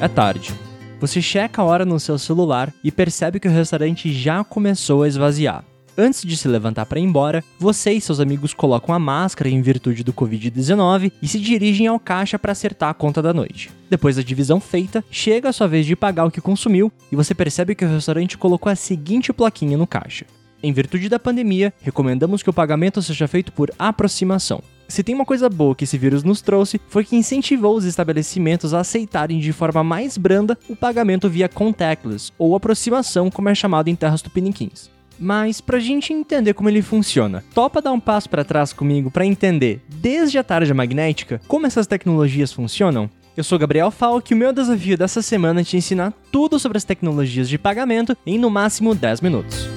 É tarde. Você checa a hora no seu celular e percebe que o restaurante já começou a esvaziar. Antes de se levantar para ir embora, você e seus amigos colocam a máscara em virtude do Covid-19 e se dirigem ao caixa para acertar a conta da noite. Depois da divisão feita, chega a sua vez de pagar o que consumiu e você percebe que o restaurante colocou a seguinte plaquinha no caixa: Em virtude da pandemia, recomendamos que o pagamento seja feito por aproximação. Se tem uma coisa boa que esse vírus nos trouxe, foi que incentivou os estabelecimentos a aceitarem de forma mais branda o pagamento via contactless, ou aproximação, como é chamado em terras tupiniquins. Mas pra gente entender como ele funciona, topa dar um passo para trás comigo para entender, desde a tarja magnética, como essas tecnologias funcionam? Eu sou Gabriel Falk e o meu desafio dessa semana é te ensinar tudo sobre as tecnologias de pagamento em no máximo 10 minutos.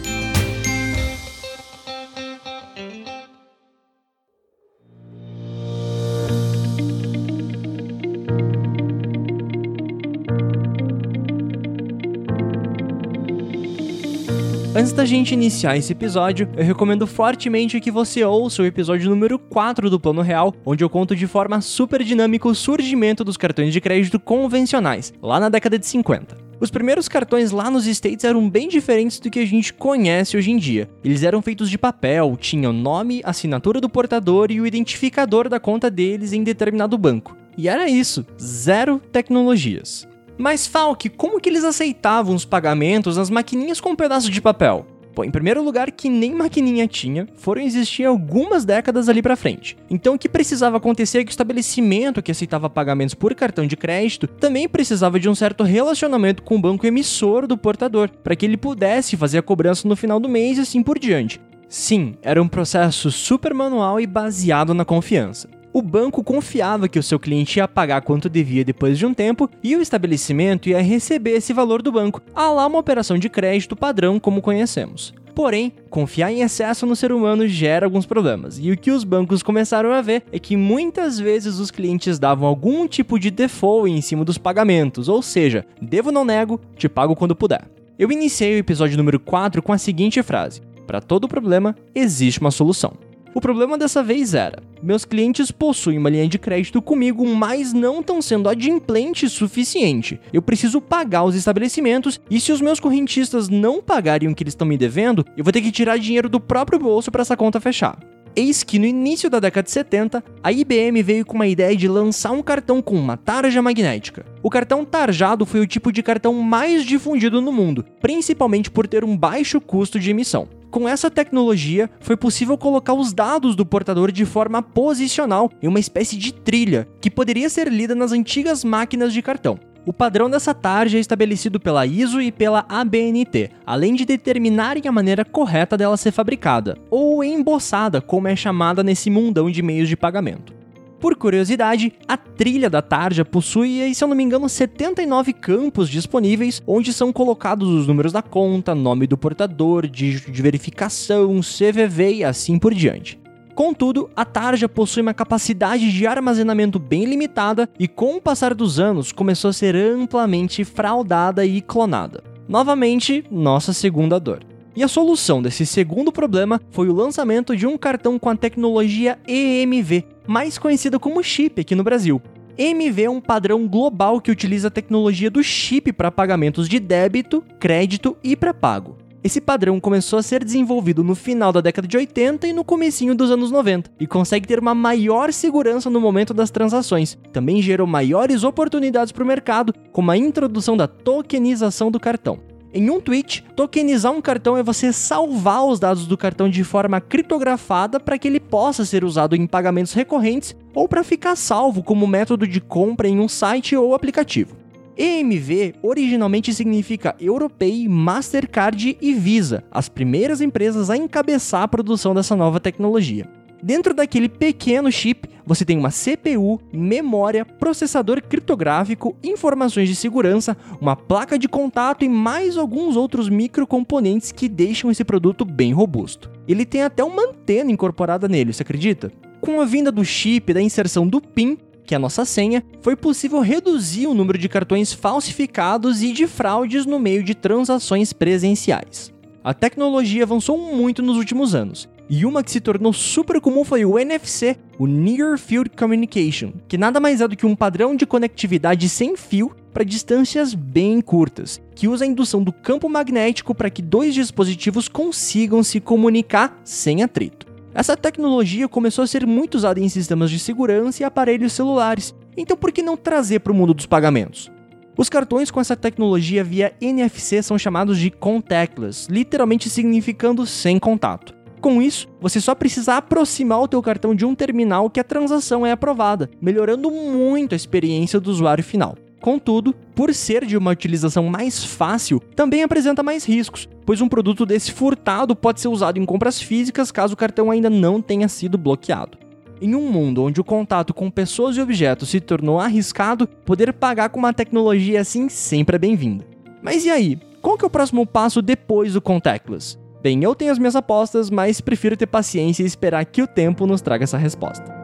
Antes da gente iniciar esse episódio, eu recomendo fortemente que você ouça o episódio número 4 do Plano Real, onde eu conto de forma super dinâmica o surgimento dos cartões de crédito convencionais, lá na década de 50. Os primeiros cartões lá nos States eram bem diferentes do que a gente conhece hoje em dia. Eles eram feitos de papel, tinham nome, assinatura do portador e o identificador da conta deles em determinado banco. E era isso, zero tecnologias. Mas Falk, como que eles aceitavam os pagamentos nas maquininhas com um pedaço de papel? Bom, em primeiro lugar, que nem maquininha tinha, foram existir algumas décadas ali para frente. Então, o que precisava acontecer é que o estabelecimento que aceitava pagamentos por cartão de crédito também precisava de um certo relacionamento com o banco emissor do portador, para que ele pudesse fazer a cobrança no final do mês e assim por diante. Sim, era um processo super manual e baseado na confiança. O banco confiava que o seu cliente ia pagar quanto devia depois de um tempo e o estabelecimento ia receber esse valor do banco, a lá uma operação de crédito padrão como conhecemos. Porém, confiar em excesso no ser humano gera alguns problemas, e o que os bancos começaram a ver é que muitas vezes os clientes davam algum tipo de default em cima dos pagamentos, ou seja, devo não nego, te pago quando puder. Eu iniciei o episódio número 4 com a seguinte frase: Para todo problema, existe uma solução. O problema dessa vez era: meus clientes possuem uma linha de crédito comigo, mas não estão sendo adimplente suficiente. Eu preciso pagar os estabelecimentos e se os meus correntistas não pagarem o que eles estão me devendo, eu vou ter que tirar dinheiro do próprio bolso para essa conta fechar. Eis que no início da década de 70, a IBM veio com uma ideia de lançar um cartão com uma tarja magnética. O cartão tarjado foi o tipo de cartão mais difundido no mundo, principalmente por ter um baixo custo de emissão. Com essa tecnologia, foi possível colocar os dados do portador de forma posicional em uma espécie de trilha, que poderia ser lida nas antigas máquinas de cartão. O padrão dessa tarja é estabelecido pela ISO e pela ABNT, além de determinarem a maneira correta dela ser fabricada, ou embossada, como é chamada nesse mundão de meios de pagamento. Por curiosidade, a trilha da tarja possui, se eu não me engano, 79 campos disponíveis, onde são colocados os números da conta, nome do portador, dígito de verificação, CVV e assim por diante. Contudo, a tarja possui uma capacidade de armazenamento bem limitada e, com o passar dos anos, começou a ser amplamente fraudada e clonada. Novamente, nossa segunda dor. E a solução desse segundo problema foi o lançamento de um cartão com a tecnologia EMV, mais conhecida como chip aqui no Brasil. EMV é um padrão global que utiliza a tecnologia do chip para pagamentos de débito, crédito e pré-pago. Esse padrão começou a ser desenvolvido no final da década de 80 e no comecinho dos anos 90 e consegue ter uma maior segurança no momento das transações. Também gerou maiores oportunidades para o mercado, como a introdução da tokenização do cartão. Em um tweet, tokenizar um cartão é você salvar os dados do cartão de forma criptografada para que ele possa ser usado em pagamentos recorrentes ou para ficar salvo como método de compra em um site ou aplicativo. EMV originalmente significa Europay, Mastercard e Visa, as primeiras empresas a encabeçar a produção dessa nova tecnologia. Dentro daquele pequeno chip, você tem uma CPU, memória, processador criptográfico, informações de segurança, uma placa de contato e mais alguns outros microcomponentes que deixam esse produto bem robusto. Ele tem até uma antena incorporada nele, você acredita? Com a vinda do chip e da inserção do PIN, que é a nossa senha, foi possível reduzir o número de cartões falsificados e de fraudes no meio de transações presenciais. A tecnologia avançou muito nos últimos anos, E uma que se tornou super comum foi o NFC, o Near Field Communication, que nada mais é do que um padrão de conectividade sem fio para distâncias bem curtas, que usa a indução do campo magnético para que dois dispositivos consigam se comunicar sem atrito. Essa tecnologia começou a ser muito usada em sistemas de segurança e aparelhos celulares, então por que não trazer para o mundo dos pagamentos? Os cartões com essa tecnologia via NFC são chamados de contactless, literalmente significando sem contato. Com isso, você só precisa aproximar o teu cartão de um terminal que a transação é aprovada, melhorando muito a experiência do usuário final. Contudo, por ser de uma utilização mais fácil, também apresenta mais riscos, pois um produto desse furtado pode ser usado em compras físicas caso o cartão ainda não tenha sido bloqueado. Em um mundo onde o contato com pessoas e objetos se tornou arriscado, poder pagar com uma tecnologia assim sempre é bem-vinda. Mas e aí? Qual que é o próximo passo depois do contactless? Bem, eu tenho as minhas apostas, mas prefiro ter paciência e esperar que o tempo nos traga essa resposta.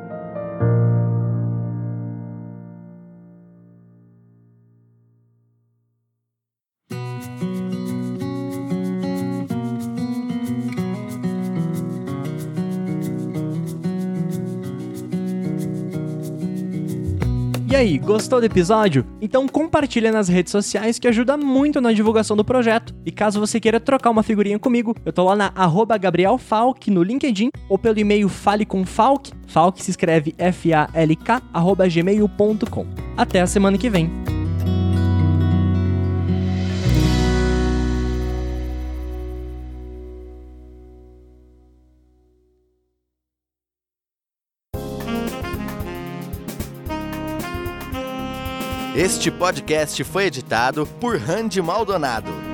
Aí, gostou do episódio? Então compartilha nas redes sociais que ajuda muito na divulgação do projeto. E caso você queira trocar uma figurinha comigo, eu tô lá na arroba Gabriel Falk no LinkedIn ou pelo e-mail falecomfalk, Falk se escreve F-A-L-K, arroba gmail.com. Até a semana que vem. Este podcast foi editado por Randy Maldonado.